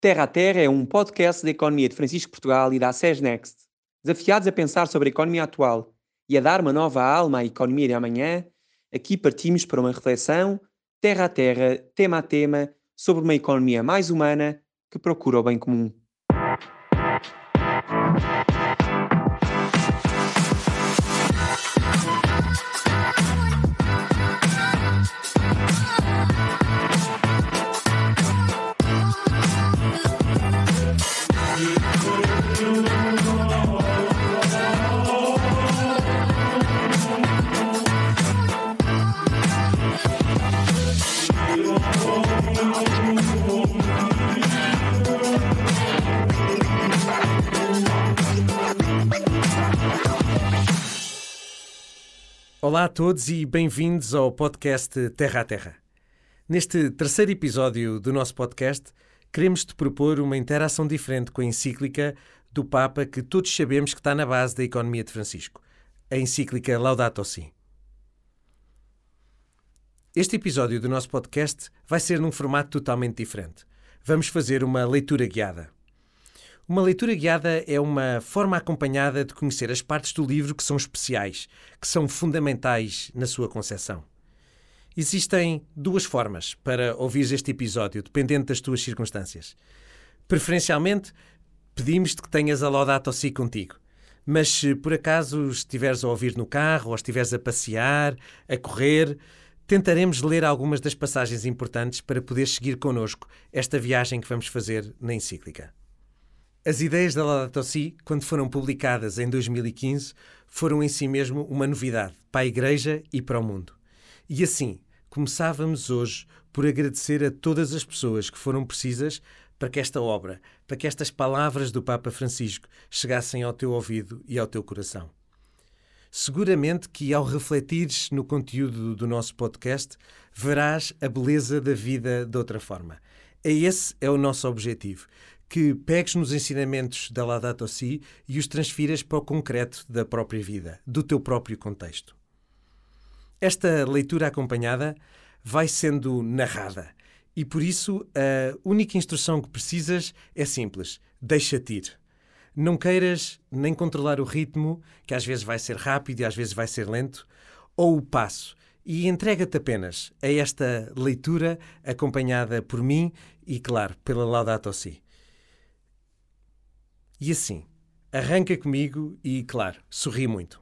Terra a Terra é um podcast da economia de Francisco Portugal e da SES Next. Desafiados a pensar sobre a economia atual e a dar uma nova alma à economia de amanhã, aqui partimos para uma reflexão, terra a terra, tema a tema, sobre uma economia mais humana que procura o bem comum. Olá a todos e bem-vindos ao podcast Terra a Terra. Neste terceiro episódio do nosso podcast, queremos te propor uma interação diferente com a encíclica do Papa que todos sabemos que está na base da economia de Francisco, a encíclica Laudato Si. Este episódio do nosso podcast vai ser num formato totalmente diferente. Vamos fazer uma leitura guiada. Uma leitura guiada é uma forma acompanhada de conhecer as partes do livro que são especiais, que são fundamentais na sua concepção. Existem duas formas para ouvir este episódio, dependendo das tuas circunstâncias. Preferencialmente, pedimos-te que tenhas a Laudato Si contigo. Mas se por acaso estiveres a ouvir no carro ou estiveres a passear, a correr, tentaremos ler algumas das passagens importantes para poderes seguir connosco esta viagem que vamos fazer na encíclica. As ideias da Laudato Si, quando foram publicadas em 2015, foram em si mesmo uma novidade para a Igreja e para o mundo. E assim, começávamos hoje por agradecer a todas as pessoas que foram precisas para que esta obra, para que estas palavras do Papa Francisco chegassem ao teu ouvido e ao teu coração. Seguramente que ao refletires no conteúdo do nosso podcast, verás a beleza da vida de outra forma. Esse é o nosso objetivo que pegues nos ensinamentos da Laudato Si e os transfiras para o concreto da própria vida, do teu próprio contexto. Esta leitura acompanhada vai sendo narrada e por isso a única instrução que precisas é simples: deixa-te ir. Não queiras nem controlar o ritmo, que às vezes vai ser rápido e às vezes vai ser lento, ou o passo, e entrega-te apenas a esta leitura acompanhada por mim e, claro, pela Laudato Si. E assim, arranca comigo e, claro, sorri muito.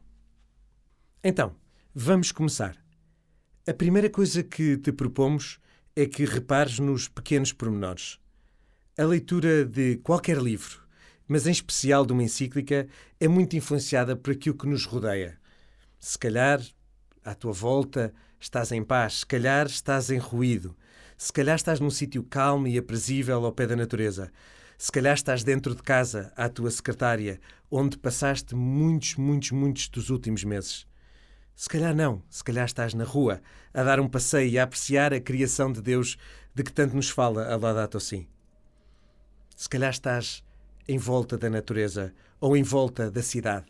Então, vamos começar. A primeira coisa que te propomos é que repares nos pequenos pormenores. A leitura de qualquer livro, mas em especial de uma encíclica, é muito influenciada por aquilo que nos rodeia. Se calhar, à tua volta, estás em paz, se calhar estás em ruído, se calhar estás num sítio calmo e aprazível ao pé da natureza, se calhar estás dentro de casa, à tua secretária, onde passaste muitos, muitos, muitos dos últimos meses. Se calhar não, se calhar estás na rua, a dar um passeio e a apreciar a criação de Deus de que tanto nos fala a Laudato Si. Se calhar estás em volta da natureza ou em volta da cidade.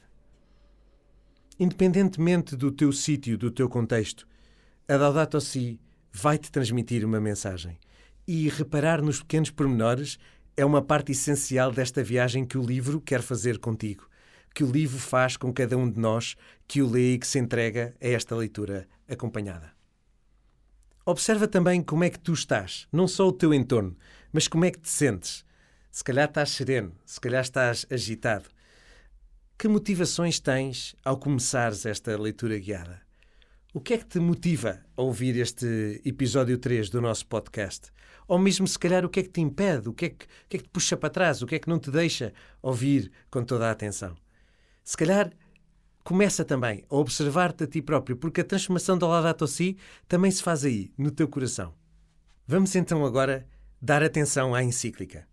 Independentemente do teu sítio, do teu contexto, a Laudato Si vai-te transmitir uma mensagem. E reparar nos pequenos pormenores é uma parte essencial desta viagem que o livro quer fazer contigo, que o livro faz com cada um de nós que o lê e que se entrega a esta leitura acompanhada. Observa também como é que tu estás, não só o teu entorno, mas como é que te sentes. Se calhar estás sereno, se calhar estás agitado. Que motivações tens ao começares esta leitura guiada? O que é que te motiva a ouvir este episódio 3 do nosso podcast? Ou mesmo, se calhar, o que é que te impede? O que é que, o que, é que te puxa para trás? O que é que não te deixa ouvir com toda a atenção? Se calhar, começa também a observar-te a ti próprio, porque a transformação da Laudato Si também se faz aí, no teu coração. Vamos então agora dar atenção à encíclica.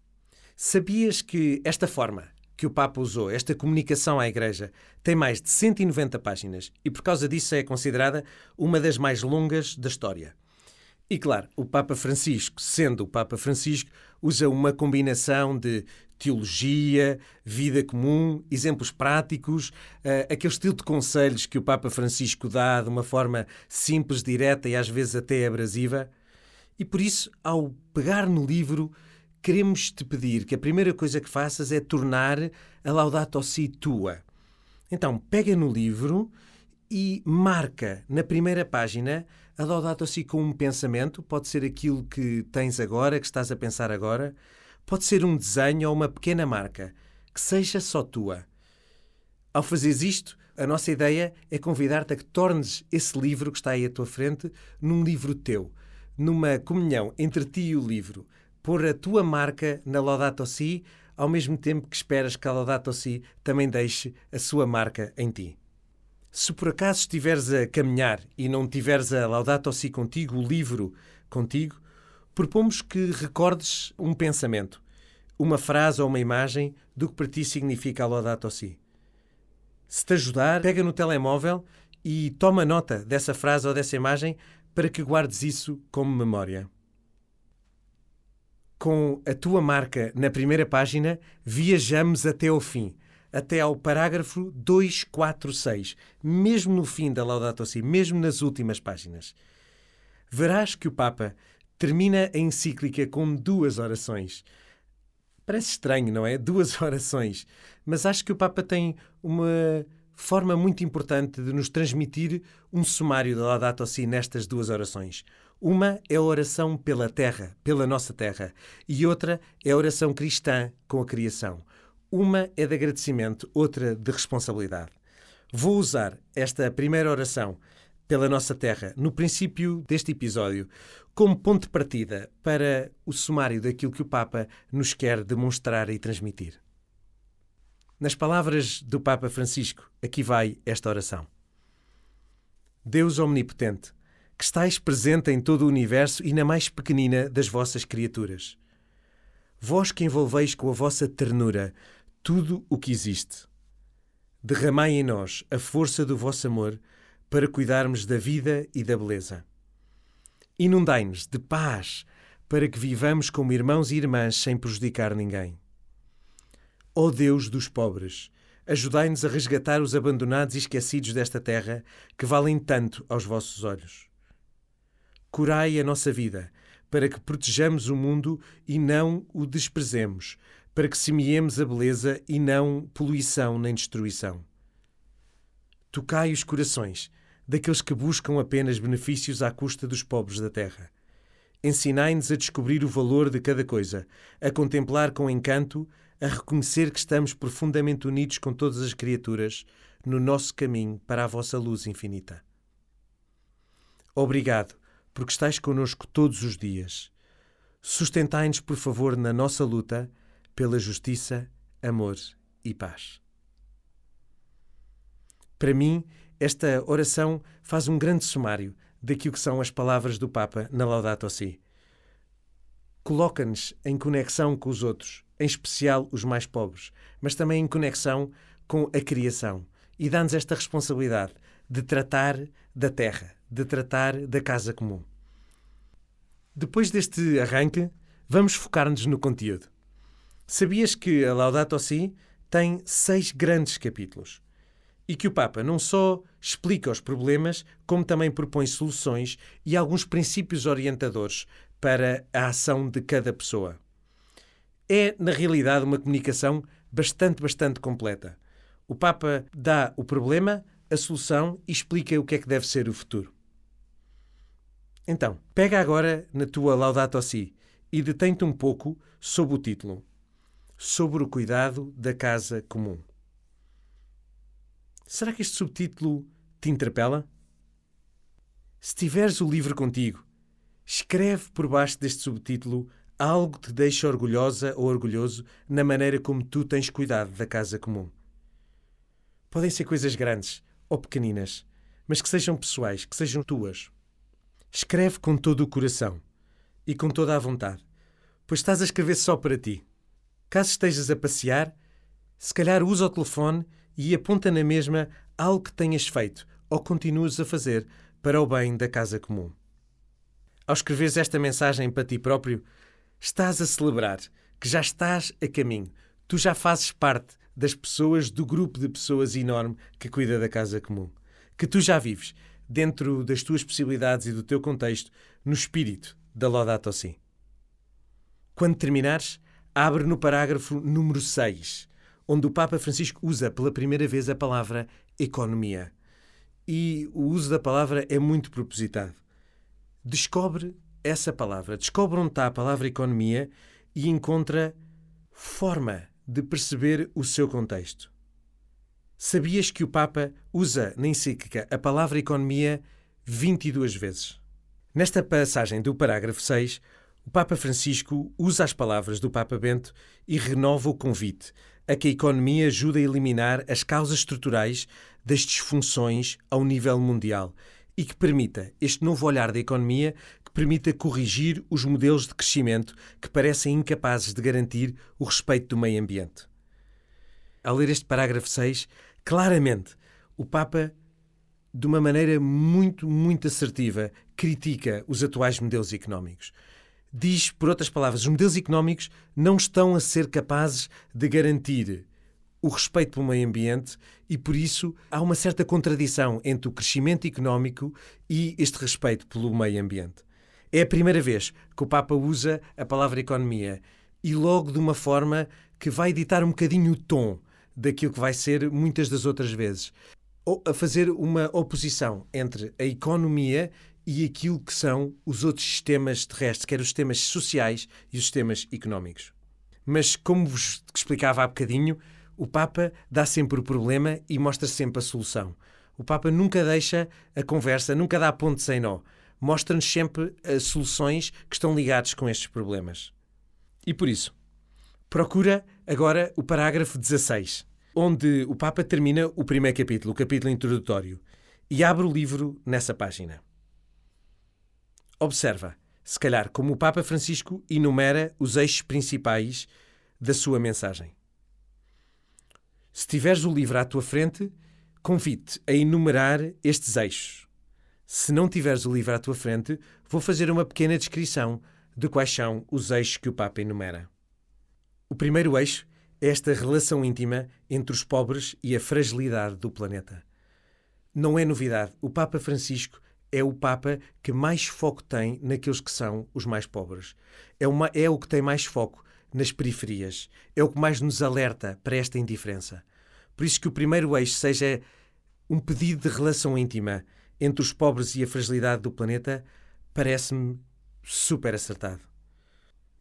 Sabias que esta forma que o Papa usou, esta comunicação à Igreja, tem mais de 190 páginas e, por causa disso, é considerada uma das mais longas da história. E, claro, o Papa Francisco, sendo o Papa Francisco, usa uma combinação de teologia, vida comum, exemplos práticos, uh, aquele estilo de conselhos que o Papa Francisco dá de uma forma simples, direta e às vezes até abrasiva. E por isso, ao pegar no livro, queremos te pedir que a primeira coisa que faças é tornar a Laudato Si tua. Então, pega no livro e marca na primeira página a Laudato Si com um pensamento, pode ser aquilo que tens agora, que estás a pensar agora, pode ser um desenho ou uma pequena marca, que seja só tua. Ao fazeres isto, a nossa ideia é convidar-te a que tornes esse livro que está aí à tua frente num livro teu, numa comunhão entre ti e o livro, pôr a tua marca na Laudato Si, ao mesmo tempo que esperas que a Laudato Si também deixe a sua marca em ti. Se por acaso estiveres a caminhar e não tiveres a Laudato Si contigo, o livro contigo, propomos que recordes um pensamento, uma frase ou uma imagem do que para ti significa a Laudato Si. Se te ajudar, pega no telemóvel e toma nota dessa frase ou dessa imagem para que guardes isso como memória. Com a tua marca na primeira página, viajamos até ao fim até ao parágrafo 246, mesmo no fim da Laudato Si, mesmo nas últimas páginas. Verás que o Papa termina a encíclica com duas orações. Parece estranho, não é? Duas orações. Mas acho que o Papa tem uma forma muito importante de nos transmitir um sumário da Laudato Si nestas duas orações. Uma é a oração pela terra, pela nossa terra, e outra é a oração cristã com a criação. Uma é de agradecimento, outra de responsabilidade. Vou usar esta primeira oração pela nossa terra no princípio deste episódio como ponto de partida para o sumário daquilo que o Papa nos quer demonstrar e transmitir. Nas palavras do Papa Francisco, aqui vai esta oração. Deus Omnipotente, que estais presente em todo o universo e na mais pequenina das vossas criaturas. Vós que envolveis com a vossa ternura tudo o que existe. Derramai em nós a força do vosso amor para cuidarmos da vida e da beleza. Inundai-nos de paz para que vivamos como irmãos e irmãs sem prejudicar ninguém. Ó Deus dos pobres, ajudai-nos a resgatar os abandonados e esquecidos desta terra que valem tanto aos vossos olhos. Curai a nossa vida para que protejamos o mundo e não o desprezemos, para que semeemos a beleza e não poluição nem destruição. Tocai os corações daqueles que buscam apenas benefícios à custa dos pobres da terra. Ensinai-nos a descobrir o valor de cada coisa, a contemplar com encanto, a reconhecer que estamos profundamente unidos com todas as criaturas no nosso caminho para a vossa luz infinita. Obrigado, porque estais conosco todos os dias. Sustentai-nos, por favor, na nossa luta pela justiça, amor e paz. Para mim, esta oração faz um grande sumário daquilo que são as palavras do Papa na Laudato Si. Coloca-nos em conexão com os outros, em especial os mais pobres, mas também em conexão com a criação e dá-nos esta responsabilidade de tratar da terra, de tratar da casa comum. Depois deste arranque, vamos focar-nos no conteúdo. Sabias que a Laudato Si tem seis grandes capítulos e que o Papa não só explica os problemas, como também propõe soluções e alguns princípios orientadores para a ação de cada pessoa. É, na realidade, uma comunicação bastante, bastante completa. O Papa dá o problema, a solução e explica o que é que deve ser o futuro. Então, pega agora na tua Laudato Si e detém-te um pouco sob o título sobre o cuidado da casa comum. Será que este subtítulo te interpela? Se tiveres o livro contigo, escreve por baixo deste subtítulo algo que te deixe orgulhosa ou orgulhoso na maneira como tu tens cuidado da casa comum. Podem ser coisas grandes ou pequeninas, mas que sejam pessoais, que sejam tuas. Escreve com todo o coração e com toda a vontade, pois estás a escrever só para ti. Caso estejas a passear, se calhar usa o telefone e aponta na mesma algo que tenhas feito ou continuas a fazer para o bem da casa comum. Ao escreveres esta mensagem para ti próprio, estás a celebrar que já estás a caminho. Tu já fazes parte das pessoas do grupo de pessoas enorme que cuida da casa comum. Que tu já vives, dentro das tuas possibilidades e do teu contexto, no espírito da Laudato Si. Quando terminares, abre no parágrafo número 6, onde o Papa Francisco usa pela primeira vez a palavra economia. E o uso da palavra é muito propositado. Descobre essa palavra, descobre onde está a palavra economia e encontra forma de perceber o seu contexto. Sabias que o Papa usa na encíclica a palavra economia 22 vezes? Nesta passagem do parágrafo 6, o Papa Francisco usa as palavras do Papa Bento e renova o convite a que a economia ajude a eliminar as causas estruturais das disfunções ao nível mundial e que permita este novo olhar da economia permita corrigir os modelos de crescimento que parecem incapazes de garantir o respeito do meio ambiente. Ao ler este parágrafo 6, claramente o Papa, de uma maneira muito, muito assertiva, critica os atuais modelos económicos. Diz, por outras palavras, os modelos económicos não estão a ser capazes de garantir o respeito pelo meio ambiente e, por isso, há uma certa contradição entre o crescimento económico e este respeito pelo meio ambiente. É a primeira vez que o Papa usa a palavra economia e logo de uma forma que vai ditar um bocadinho o tom daquilo que vai ser muitas das outras vezes. A fazer uma oposição entre a economia e aquilo que são os outros sistemas terrestres, quer os sistemas sociais e os sistemas económicos. Mas, como vos explicava há bocadinho, o Papa dá sempre o problema e mostra sempre a solução. O Papa nunca deixa a conversa, nunca dá ponto sem nó. Mostra-nos sempre as soluções que estão ligadas com estes problemas. E por isso, procura agora o parágrafo 16, onde o Papa termina o primeiro capítulo, o capítulo introdutório, e abre o livro nessa página. Observa, se calhar, como o Papa Francisco enumera os eixos principais da sua mensagem. Se tiveres o livro à tua frente, convite a enumerar estes eixos. Se não tiveres o livro à tua frente, vou fazer uma pequena descrição de quais são os eixos que o Papa enumera. O primeiro eixo é esta relação íntima entre os pobres e a fragilidade do planeta. Não é novidade, o Papa Francisco é o Papa que mais foco tem naqueles que são os mais pobres. É, uma, é o que tem mais foco nas periferias. É o que mais nos alerta para esta indiferença. Por isso que o primeiro eixo seja um pedido de relação íntima entre os pobres e a fragilidade do planeta, parece-me super acertado.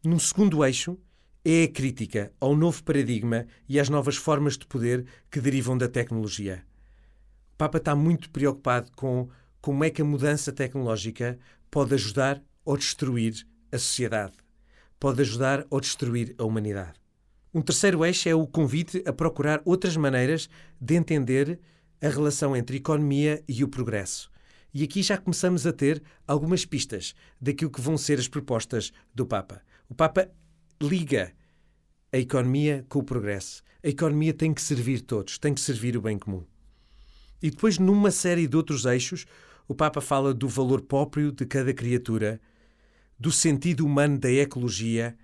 Num segundo eixo, é a crítica ao novo paradigma e às novas formas de poder que derivam da tecnologia. O Papa está muito preocupado com como é que a mudança tecnológica pode ajudar ou destruir a sociedade pode ajudar ou destruir a humanidade. Um terceiro eixo é o convite a procurar outras maneiras de entender a relação entre economia e o progresso. E aqui já começamos a ter algumas pistas daquilo que vão ser as propostas do Papa. O Papa liga a economia com o progresso. A economia tem que servir todos, tem que servir o bem comum. E depois, numa série de outros eixos, o Papa fala do valor próprio de cada criatura do sentido humano da ecologia,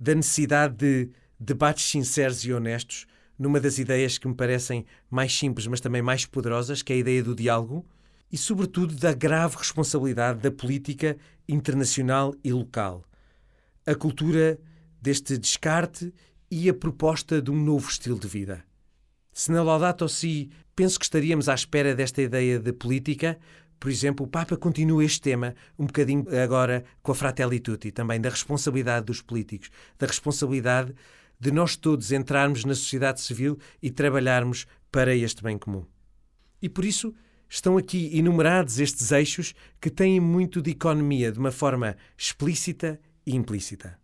da necessidade de debates sinceros e honestos, numa das ideias que me parecem mais simples, mas também mais poderosas, que é a ideia do diálogo, e, sobretudo, da grave responsabilidade da política internacional e local. A cultura deste descarte e a proposta de um novo estilo de vida. Se na Laudato Si penso que estaríamos à espera desta ideia de política, por exemplo, o Papa continua este tema um bocadinho agora com a Fratelli Tutti, também da responsabilidade dos políticos, da responsabilidade de nós todos entrarmos na sociedade civil e trabalharmos para este bem comum. E por isso estão aqui enumerados estes eixos que têm muito de economia de uma forma explícita e implícita.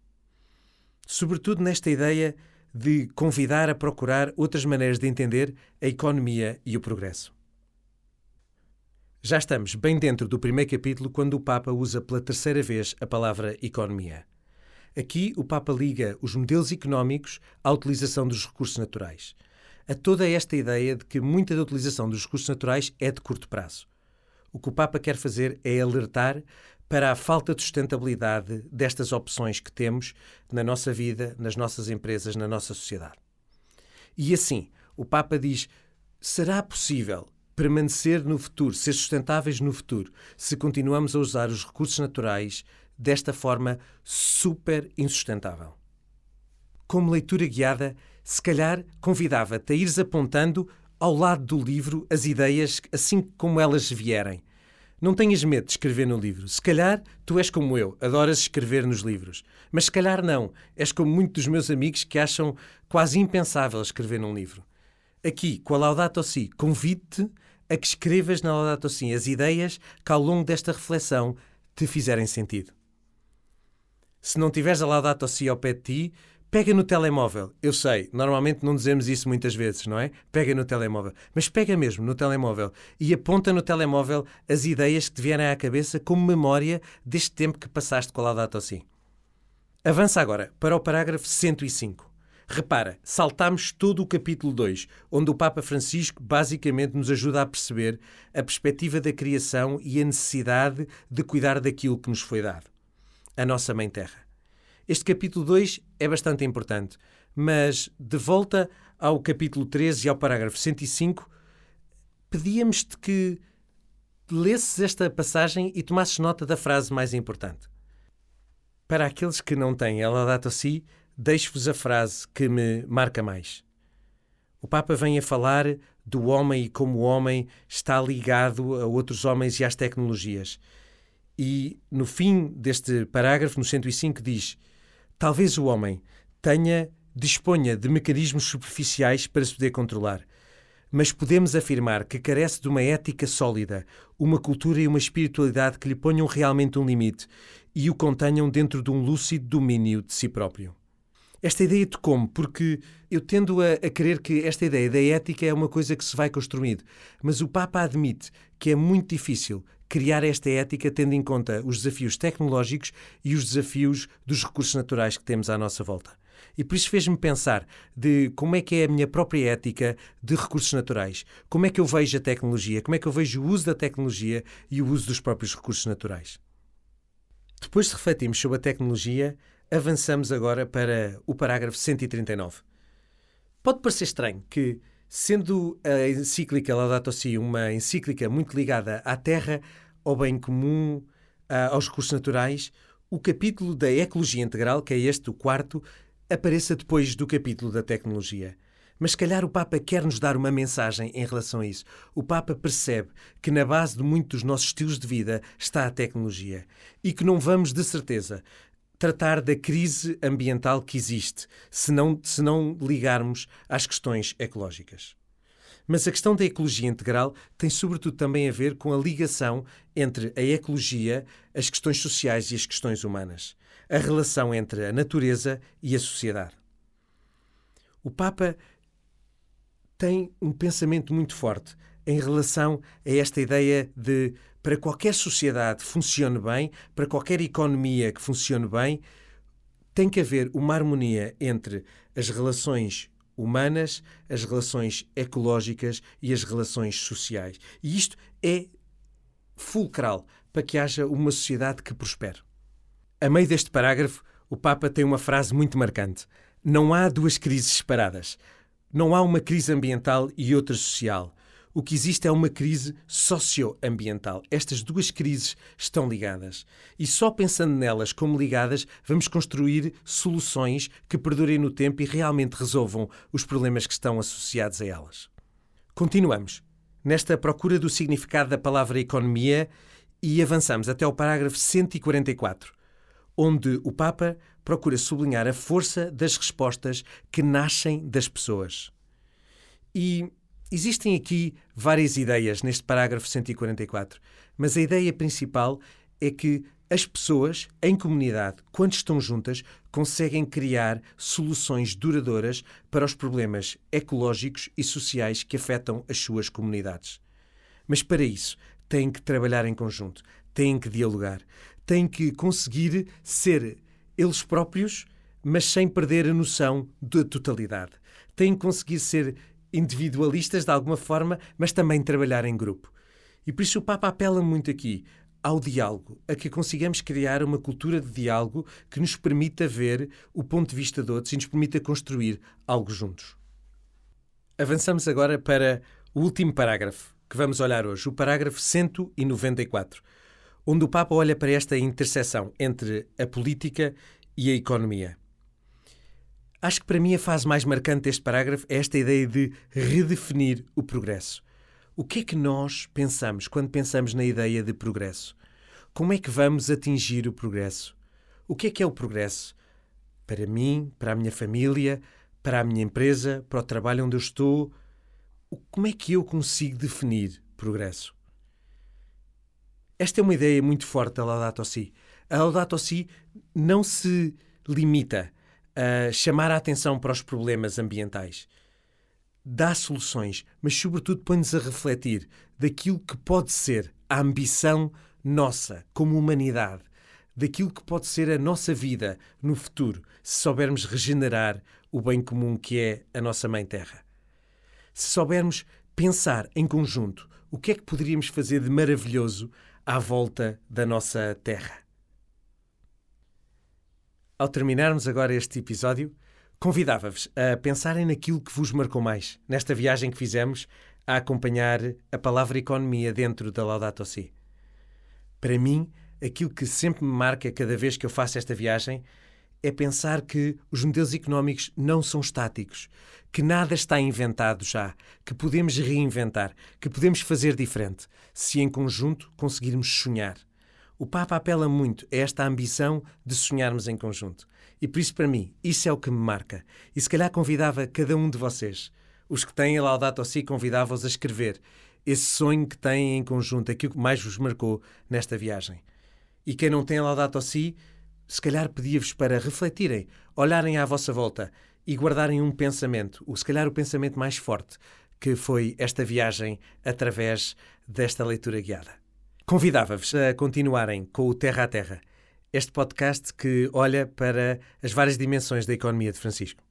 Sobretudo nesta ideia de convidar a procurar outras maneiras de entender a economia e o progresso. Já estamos bem dentro do primeiro capítulo quando o Papa usa pela terceira vez a palavra economia. Aqui o Papa liga os modelos económicos à utilização dos recursos naturais. A toda esta ideia de que muita da utilização dos recursos naturais é de curto prazo. O que o Papa quer fazer é alertar para a falta de sustentabilidade destas opções que temos na nossa vida, nas nossas empresas, na nossa sociedade. E assim, o Papa diz: será possível permanecer no futuro, ser sustentáveis no futuro, se continuamos a usar os recursos naturais desta forma super insustentável. Como leitura guiada, se calhar convidava-te a ires apontando ao lado do livro as ideias assim como elas vierem. Não tenhas medo de escrever no livro. Se calhar tu és como eu, adoras escrever nos livros. Mas se calhar não. És como muitos dos meus amigos que acham quase impensável escrever num livro. Aqui, com a Laudato Si, convido-te a que escrevas na Laudato Si as ideias que ao longo desta reflexão te fizerem sentido. Se não tiveres a Laudato Si ao pé de ti, Pega no telemóvel. Eu sei, normalmente não dizemos isso muitas vezes, não é? Pega no telemóvel. Mas pega mesmo no telemóvel e aponta no telemóvel as ideias que te vierem à cabeça como memória deste tempo que passaste com a Laudato Si. Avança agora para o parágrafo 105. Repara, saltamos todo o capítulo 2, onde o Papa Francisco basicamente nos ajuda a perceber a perspectiva da criação e a necessidade de cuidar daquilo que nos foi dado. A nossa Mãe Terra. Este capítulo 2 é bastante importante, mas de volta ao capítulo 13 e ao parágrafo 105, pedíamos-te que lesses esta passagem e tomasses nota da frase mais importante. Para aqueles que não têm a Laudato Si, deixo-vos a frase que me marca mais. O Papa vem a falar do homem e como o homem está ligado a outros homens e às tecnologias. E no fim deste parágrafo, no 105, diz: Talvez o homem tenha, disponha de mecanismos superficiais para se poder controlar, mas podemos afirmar que carece de uma ética sólida, uma cultura e uma espiritualidade que lhe ponham realmente um limite e o contenham dentro de um lúcido domínio de si próprio. Esta ideia de como, porque eu tendo a, a querer que esta ideia da ética é uma coisa que se vai construindo, mas o Papa admite que é muito difícil criar esta ética tendo em conta os desafios tecnológicos e os desafios dos recursos naturais que temos à nossa volta. E por isso fez-me pensar de como é que é a minha própria ética de recursos naturais. Como é que eu vejo a tecnologia, como é que eu vejo o uso da tecnologia e o uso dos próprios recursos naturais. Depois de refletirmos sobre a tecnologia, avançamos agora para o parágrafo 139. Pode parecer estranho que, sendo a encíclica Laudato Si uma encíclica muito ligada à Terra, ao bem comum, aos recursos naturais, o capítulo da ecologia integral, que é este, o quarto, apareça depois do capítulo da tecnologia. Mas se calhar o Papa quer nos dar uma mensagem em relação a isso. O Papa percebe que na base de muitos dos nossos estilos de vida está a tecnologia e que não vamos, de certeza, tratar da crise ambiental que existe se não, se não ligarmos às questões ecológicas. Mas a questão da ecologia integral tem sobretudo também a ver com a ligação entre a ecologia, as questões sociais e as questões humanas, a relação entre a natureza e a sociedade. O Papa tem um pensamento muito forte em relação a esta ideia de para qualquer sociedade funcione bem, para qualquer economia que funcione bem, tem que haver uma harmonia entre as relações humanas, as relações ecológicas e as relações sociais. E isto é fulcral para que haja uma sociedade que prospere. A meio deste parágrafo, o Papa tem uma frase muito marcante. Não há duas crises separadas. Não há uma crise ambiental e outra social. O que existe é uma crise socioambiental. Estas duas crises estão ligadas. E só pensando nelas como ligadas, vamos construir soluções que perdurem no tempo e realmente resolvam os problemas que estão associados a elas. Continuamos nesta procura do significado da palavra economia e avançamos até o parágrafo 144, onde o Papa procura sublinhar a força das respostas que nascem das pessoas. E Existem aqui várias ideias neste parágrafo 144, mas a ideia principal é que as pessoas, em comunidade, quando estão juntas, conseguem criar soluções duradouras para os problemas ecológicos e sociais que afetam as suas comunidades. Mas para isso, têm que trabalhar em conjunto, têm que dialogar, têm que conseguir ser eles próprios, mas sem perder a noção da totalidade. Têm que conseguir ser individualistas de alguma forma, mas também trabalhar em grupo. E por isso o Papa apela muito aqui ao diálogo, a que consigamos criar uma cultura de diálogo que nos permita ver o ponto de vista de outros e nos permita construir algo juntos. Avançamos agora para o último parágrafo que vamos olhar hoje, o parágrafo 194, onde o Papa olha para esta interseção entre a política e a economia. Acho que para mim a fase mais marcante deste parágrafo é esta ideia de redefinir o progresso. O que é que nós pensamos quando pensamos na ideia de progresso? Como é que vamos atingir o progresso? O que é que é o progresso? Para mim, para a minha família, para a minha empresa, para o trabalho onde eu estou, como é que eu consigo definir progresso? Esta é uma ideia muito forte da Laudato Si. A Laudato Si não se limita a chamar a atenção para os problemas ambientais. Dá soluções, mas, sobretudo, põe-nos a refletir daquilo que pode ser a ambição nossa como humanidade, daquilo que pode ser a nossa vida no futuro, se soubermos regenerar o bem comum que é a nossa Mãe Terra. Se soubermos pensar em conjunto o que é que poderíamos fazer de maravilhoso à volta da nossa Terra. Ao terminarmos agora este episódio, convidava-vos a pensarem naquilo que vos marcou mais nesta viagem que fizemos a acompanhar a palavra economia dentro da Laudato Si. Para mim, aquilo que sempre me marca cada vez que eu faço esta viagem é pensar que os modelos económicos não são estáticos, que nada está inventado já, que podemos reinventar, que podemos fazer diferente, se em conjunto conseguirmos sonhar. O Papa apela muito a esta ambição de sonharmos em conjunto. E por isso, para mim, isso é o que me marca. E se calhar convidava cada um de vocês, os que têm a Laudato Si, convidava-os a escrever esse sonho que têm em conjunto, aquilo que mais vos marcou nesta viagem. E quem não tem a Laudato Si, se calhar pedia-vos para refletirem, olharem à vossa volta e guardarem um pensamento, ou se calhar o pensamento mais forte, que foi esta viagem através desta leitura guiada. Convidava-vos a continuarem com o Terra a Terra, este podcast que olha para as várias dimensões da economia de Francisco.